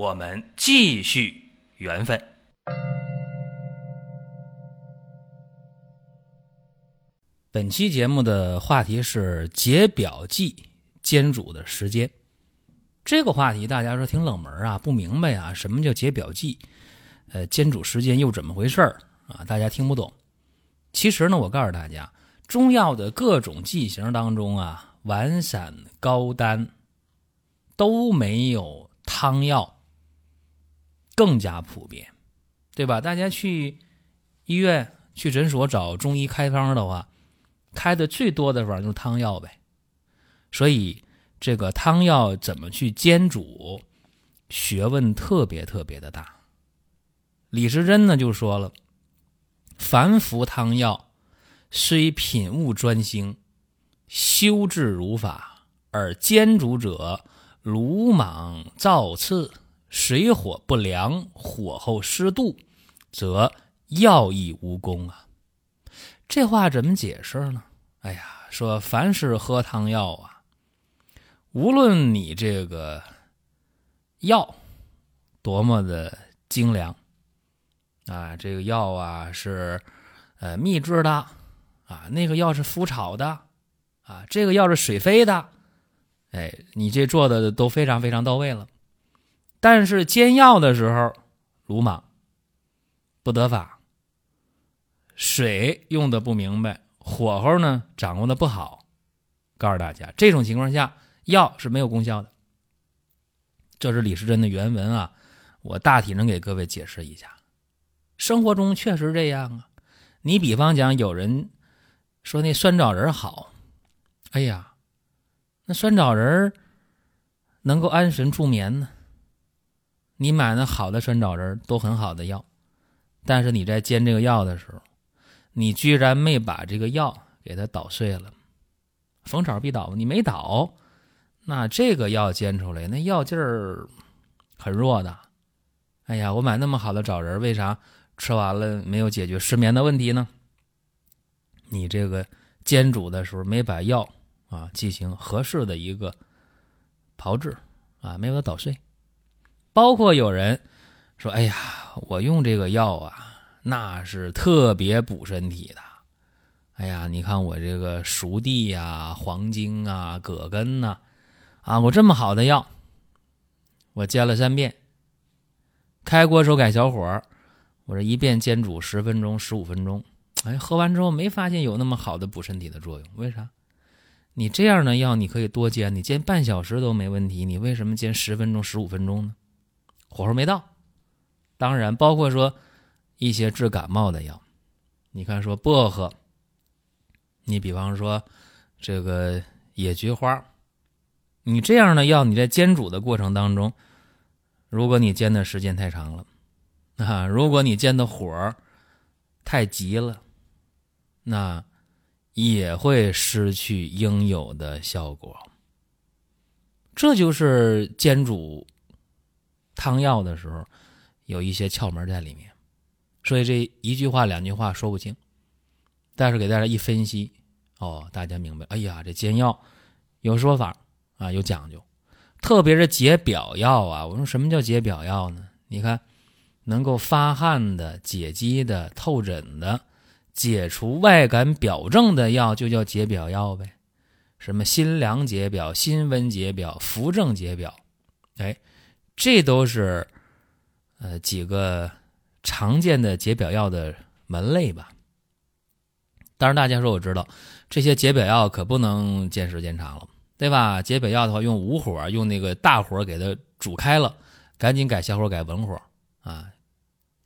我们继续缘分。本期节目的话题是解表剂煎煮的时间。这个话题大家说挺冷门啊，不明白啊，什么叫解表剂？呃，煎煮时间又怎么回事啊？大家听不懂。其实呢，我告诉大家，中药的各种剂型当中啊，丸散、膏丹都没有汤药。更加普遍，对吧？大家去医院、去诊所找中医开方的话，开的最多的方就是汤药呗。所以这个汤药怎么去煎煮，学问特别特别的大。李时珍呢就说了：“凡服汤药，虽品物专精，修治如法，而煎煮者鲁莽造次。”水火不良，火候失度，则药亦无功啊！这话怎么解释呢？哎呀，说凡是喝汤药啊，无论你这个药多么的精良啊，这个药啊是呃秘制的啊，那个药是麸炒的啊，这个药是水飞的，哎，你这做的都非常非常到位了。但是煎药的时候，鲁莽，不得法，水用的不明白，火候呢掌握的不好，告诉大家，这种情况下药是没有功效的。这是李时珍的原文啊，我大体能给各位解释一下。生活中确实这样啊，你比方讲，有人说那酸枣仁好，哎呀，那酸枣仁能够安神助眠呢。你买那好的酸枣仁都很好的药，但是你在煎这个药的时候，你居然没把这个药给它捣碎了。逢炒必捣，你没捣，那这个药煎出来，那药劲儿很弱的。哎呀，我买那么好的枣仁，为啥吃完了没有解决失眠的问题呢？你这个煎煮的时候没把药啊进行合适的一个炮制啊，没把它捣碎。包括有人说：“哎呀，我用这个药啊，那是特别补身体的。哎呀，你看我这个熟地呀、黄精啊、葛根呐，啊，我这么好的药，我煎了三遍，开锅时候改小火，我这一遍煎煮十分钟、十五分钟，哎，喝完之后没发现有那么好的补身体的作用，为啥？你这样的药你可以多煎，你煎半小时都没问题，你为什么煎十分钟、十五分钟呢？”火候没到，当然包括说一些治感冒的药，你看说薄荷，你比方说这个野菊花，你这样的药你在煎煮的过程当中，如果你煎的时间太长了，啊，如果你煎的火太急了，那也会失去应有的效果。这就是煎煮。汤药的时候，有一些窍门在里面，所以这一句话两句话说不清，但是给大家一分析，哦，大家明白。哎呀，这煎药有说法啊，有讲究，特别是解表药啊。我说什么叫解表药呢？你看，能够发汗的、解肌的、透疹的、解除外感表症的药，就叫解表药呗。什么辛凉解表、辛温解表、扶正解表，哎。这都是，呃，几个常见的解表药的门类吧。当然，大家说我知道，这些解表药可不能煎时间长了，对吧？解表药的话，用武火，用那个大火给它煮开了，赶紧改小火，改文火啊，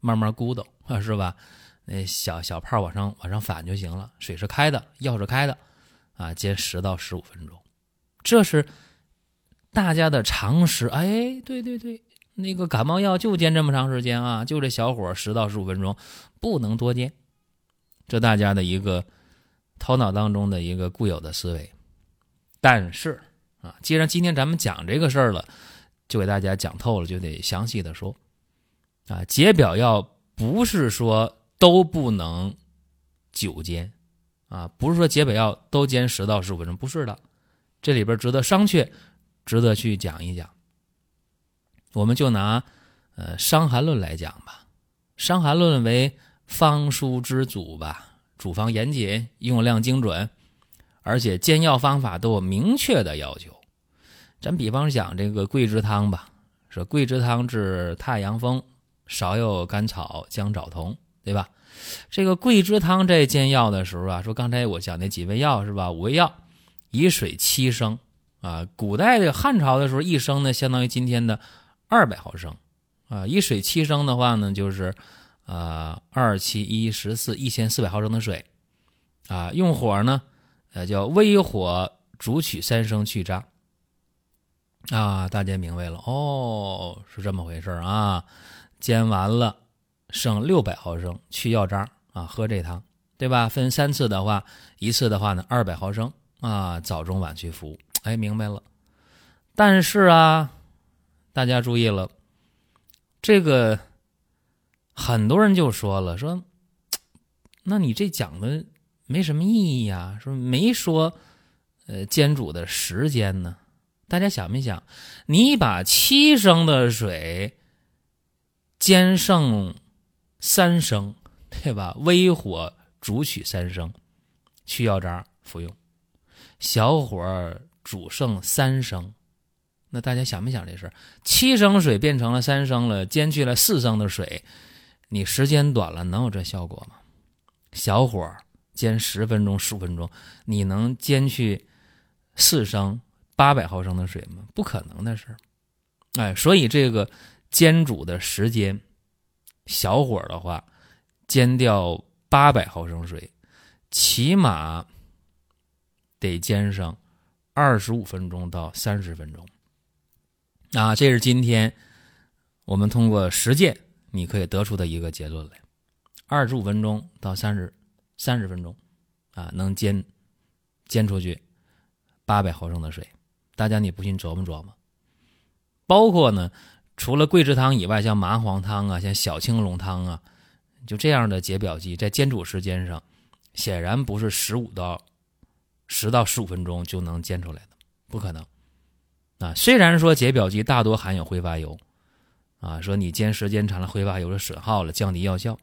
慢慢咕嘟啊，是吧？那小小泡往上往上反就行了，水是开的，药是开的，啊，煎十到十五分钟，这是。大家的常识，哎，对对对，那个感冒药就煎这么长时间啊，就这小火十到十五分钟，不能多煎。这大家的一个头脑当中的一个固有的思维。但是啊，既然今天咱们讲这个事儿了，就给大家讲透了，就得详细的说啊，解表药不是说都不能久煎啊，不是说解表药都煎十到十五分钟，不是的。这里边值得商榷，值得去讲一讲。我们就拿呃《伤寒论》来讲吧，《伤寒论》为方书之祖吧，主方严谨，用量精准，而且煎药方法都有明确的要求。咱比方讲这个桂枝汤吧，说桂枝汤治太阳风，少有甘草、姜枣同，对吧？这个桂枝汤这煎药的时候啊，说刚才我讲那几味药是吧？五味药，以水七升啊。古代的汉朝的时候，一升呢相当于今天的。二百毫升，啊，一水七升的话呢，就是，啊，二七一十四一千四百毫升的水，啊，用火呢，呃，叫微火煮取三升去渣，啊，大家明白了哦，是这么回事啊，煎完了剩六百毫升去药渣啊，喝这汤，对吧？分三次的话，一次的话呢，二百毫升啊，早中晚去服，哎，明白了，但是啊。大家注意了，这个很多人就说了，说，那你这讲的没什么意义呀？说没说，呃，煎煮的时间呢？大家想没想？你把七升的水煎剩三升，对吧？微火煮取三升，去药渣服用，小火煮剩三升。那大家想没想这事？七升水变成了三升了，煎去了四升的水，你时间短了能有这效果吗？小火煎十分钟、十五分钟，你能煎去四升八百毫升的水吗？不可能的事。哎，所以这个煎煮的时间，小火的话，煎掉八百毫升水，起码得煎上二十五分钟到三十分钟。啊，这是今天我们通过实践你可以得出的一个结论来：二十五分钟到三十三十分钟，啊，能煎煎出去八百毫升的水。大家你不信琢磨琢磨。包括呢，除了桂枝汤以外，像麻黄汤啊，像小青龙汤啊，就这样的解表剂，在煎煮时间上，显然不是十五到十到十五分钟就能煎出来的，不可能。啊，虽然说解表剂大多含有挥发油，啊，说你煎时间长了，挥发油的损耗了，降低药效，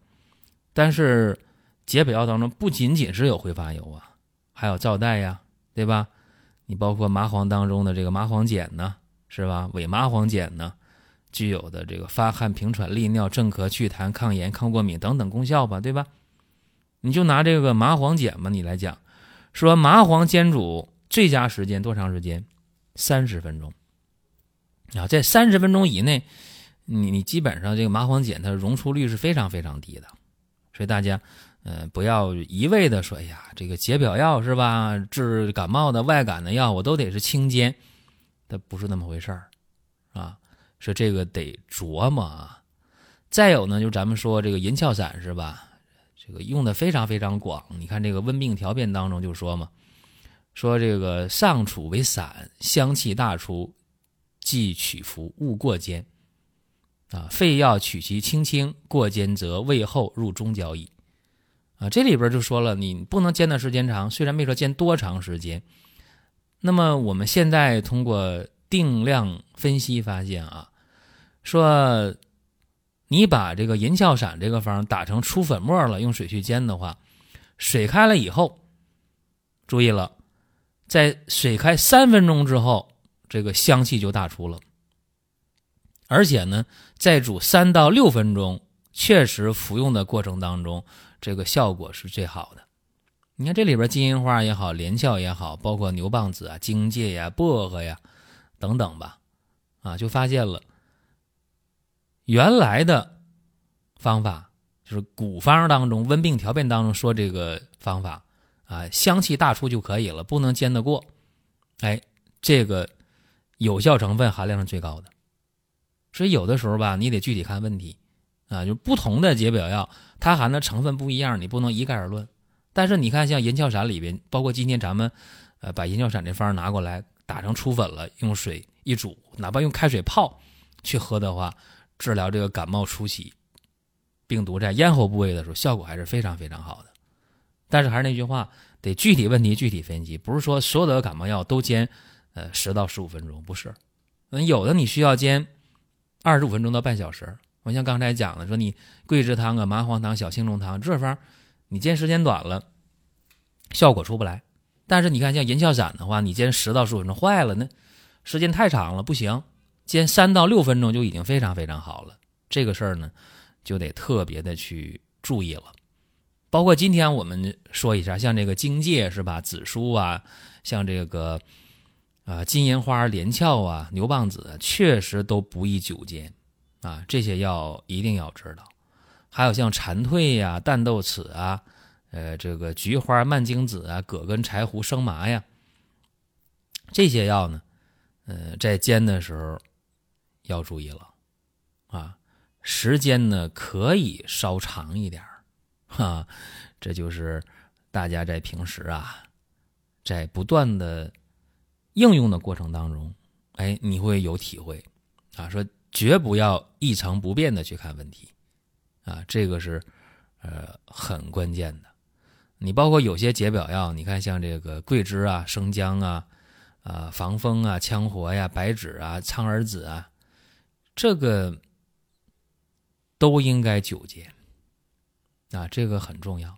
但是解表药当中不仅仅是有挥发油啊，还有皂带呀，对吧？你包括麻黄当中的这个麻黄碱呢，是吧？伪麻黄碱呢，具有的这个发汗、平喘、利尿、镇咳、祛痰、抗炎、抗过敏等等功效吧，对吧？你就拿这个麻黄碱吧，你来讲，说麻黄煎煮最佳时间多长时间？三十分钟啊，在三十分钟以内，你你基本上这个麻黄碱它溶出率是非常非常低的，所以大家呃不要一味的说，哎呀，这个解表药是吧？治感冒的外感的药我都得是清煎，它不是那么回事儿啊，说这个得琢磨啊。再有呢，就咱们说这个银翘散是吧？这个用的非常非常广，你看这个温病调变当中就说嘛。说这个上处为散，香气大出，即取服，勿过煎。啊，肺药取其轻轻，过煎则味厚入中焦矣。啊，这里边就说了，你不能煎的时间长，虽然没说煎多长时间。那么我们现在通过定量分析发现啊，说你把这个银翘散这个方打成粗粉末了，用水去煎的话，水开了以后，注意了。在水开三分钟之后，这个香气就大出了。而且呢，在煮三到六分钟，确实服用的过程当中，这个效果是最好的。你看这里边金银花也好，连翘也好，包括牛蒡子啊、荆芥呀、薄荷呀等等吧，啊，就发现了原来的方法，就是古方当中温病调变当中说这个方法。啊，香气大出就可以了，不能煎得过。哎，这个有效成分含量是最高的，所以有的时候吧，你得具体看问题啊，就不同的解表药，它含的成分不一样，你不能一概而论。但是你看，像银翘散里边，包括今天咱们呃把银翘散这方拿过来打成粗粉了，用水一煮，哪怕用开水泡去喝的话，治疗这个感冒初期病毒在咽喉部位的时候，效果还是非常非常好的。但是还是那句话，得具体问题具体分析，不是说所有的感冒药都煎呃十到十五分钟，不是。嗯，有的你需要煎二十五分钟到半小时。我像刚才讲的，说你桂枝汤啊、麻黄汤、小青龙汤这方，你煎时间短了，效果出不来。但是你看像银翘散的话，你煎十到十五分钟坏了，那时间太长了不行，煎三到六分钟就已经非常非常好了。这个事儿呢，就得特别的去注意了。包括今天我们说一下，像这个荆芥是吧？紫苏啊，像这个啊金银花、连翘啊、牛蒡子，确实都不宜久煎啊。这些药一定要知道。还有像蝉蜕呀、淡豆豉啊、呃这个菊花、蔓荆子啊、葛根、柴胡、生麻呀，这些药呢，呃在煎的时候要注意了啊，时间呢可以稍长一点哈，这就是大家在平时啊，在不断的应用的过程当中，哎，你会有体会啊。说绝不要一成不变的去看问题啊，这个是呃很关键的。你包括有些解表药，你看像这个桂枝啊、生姜啊、啊防风啊、羌活呀、白芷啊、苍耳子啊，这个都应该久煎。啊，这个很重要，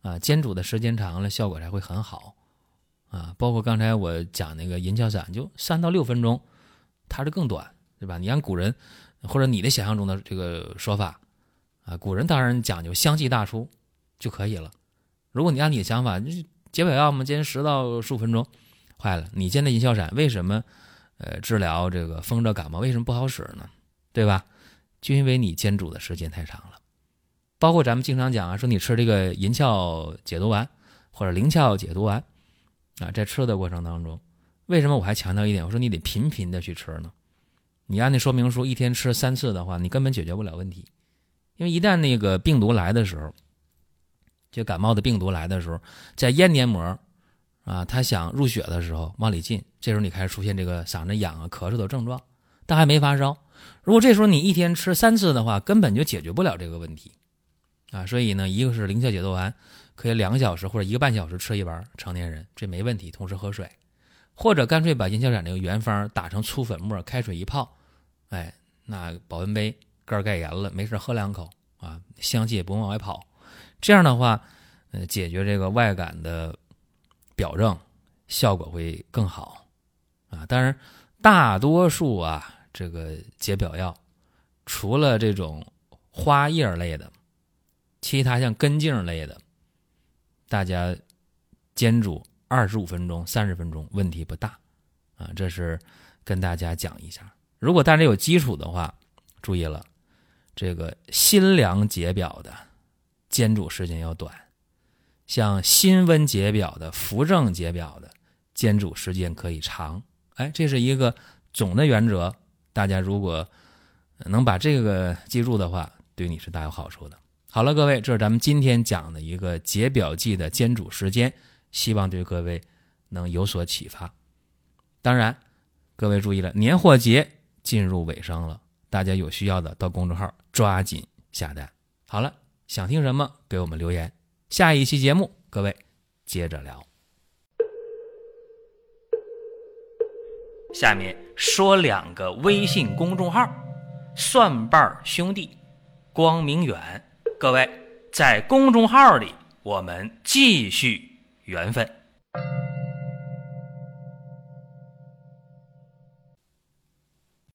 啊，煎煮的时间长了，效果才会很好，啊，包括刚才我讲那个银翘散，就三到六分钟，它是更短，对吧？你按古人或者你的想象中的这个说法，啊，古人当然讲究香气大出就可以了。如果你按你的想法，解表药嘛，煎十到十五分钟，坏了，你煎的银翘散为什么呃治疗这个风热感冒为什么不好使呢？对吧？就因为你煎煮的时间太长了。包括咱们经常讲啊，说你吃这个银翘解毒丸或者灵翘解毒丸啊，在吃的过程当中，为什么我还强调一点？我说你得频频的去吃呢。你按那说明书一天吃三次的话，你根本解决不了问题。因为一旦那个病毒来的时候，就感冒的病毒来的时候，在咽黏膜啊，他想入血的时候往里进，这时候你开始出现这个嗓子痒啊、咳嗽的症状，但还没发烧。如果这时候你一天吃三次的话，根本就解决不了这个问题。啊，所以呢，一个是灵翘解毒丸，可以两个小时或者一个半小时吃一丸，成年人这没问题，同时喝水，或者干脆把银翘散这个原方打成粗粉末，开水一泡，哎，那保温杯盖盖严了，没事喝两口啊，香气也不往外跑，这样的话，呃，解决这个外感的表症，效果会更好啊。当然，大多数啊，这个解表药，除了这种花叶类的。其他像根茎类的，大家煎煮二十五分钟、三十分钟问题不大，啊，这是跟大家讲一下。如果大家有基础的话，注意了，这个辛凉解表的煎煮时间要短，像辛温解表的、扶正解表的煎煮时间可以长。哎，这是一个总的原则，大家如果能把这个记住的话，对你是大有好处的。好了，各位，这是咱们今天讲的一个解表剂的煎煮时间，希望对各位能有所启发。当然，各位注意了，年货节进入尾声了，大家有需要的到公众号抓紧下单。好了，想听什么给我们留言，下一期节目各位接着聊。下面说两个微信公众号：蒜瓣兄弟、光明远。各位，在公众号里，我们继续缘分。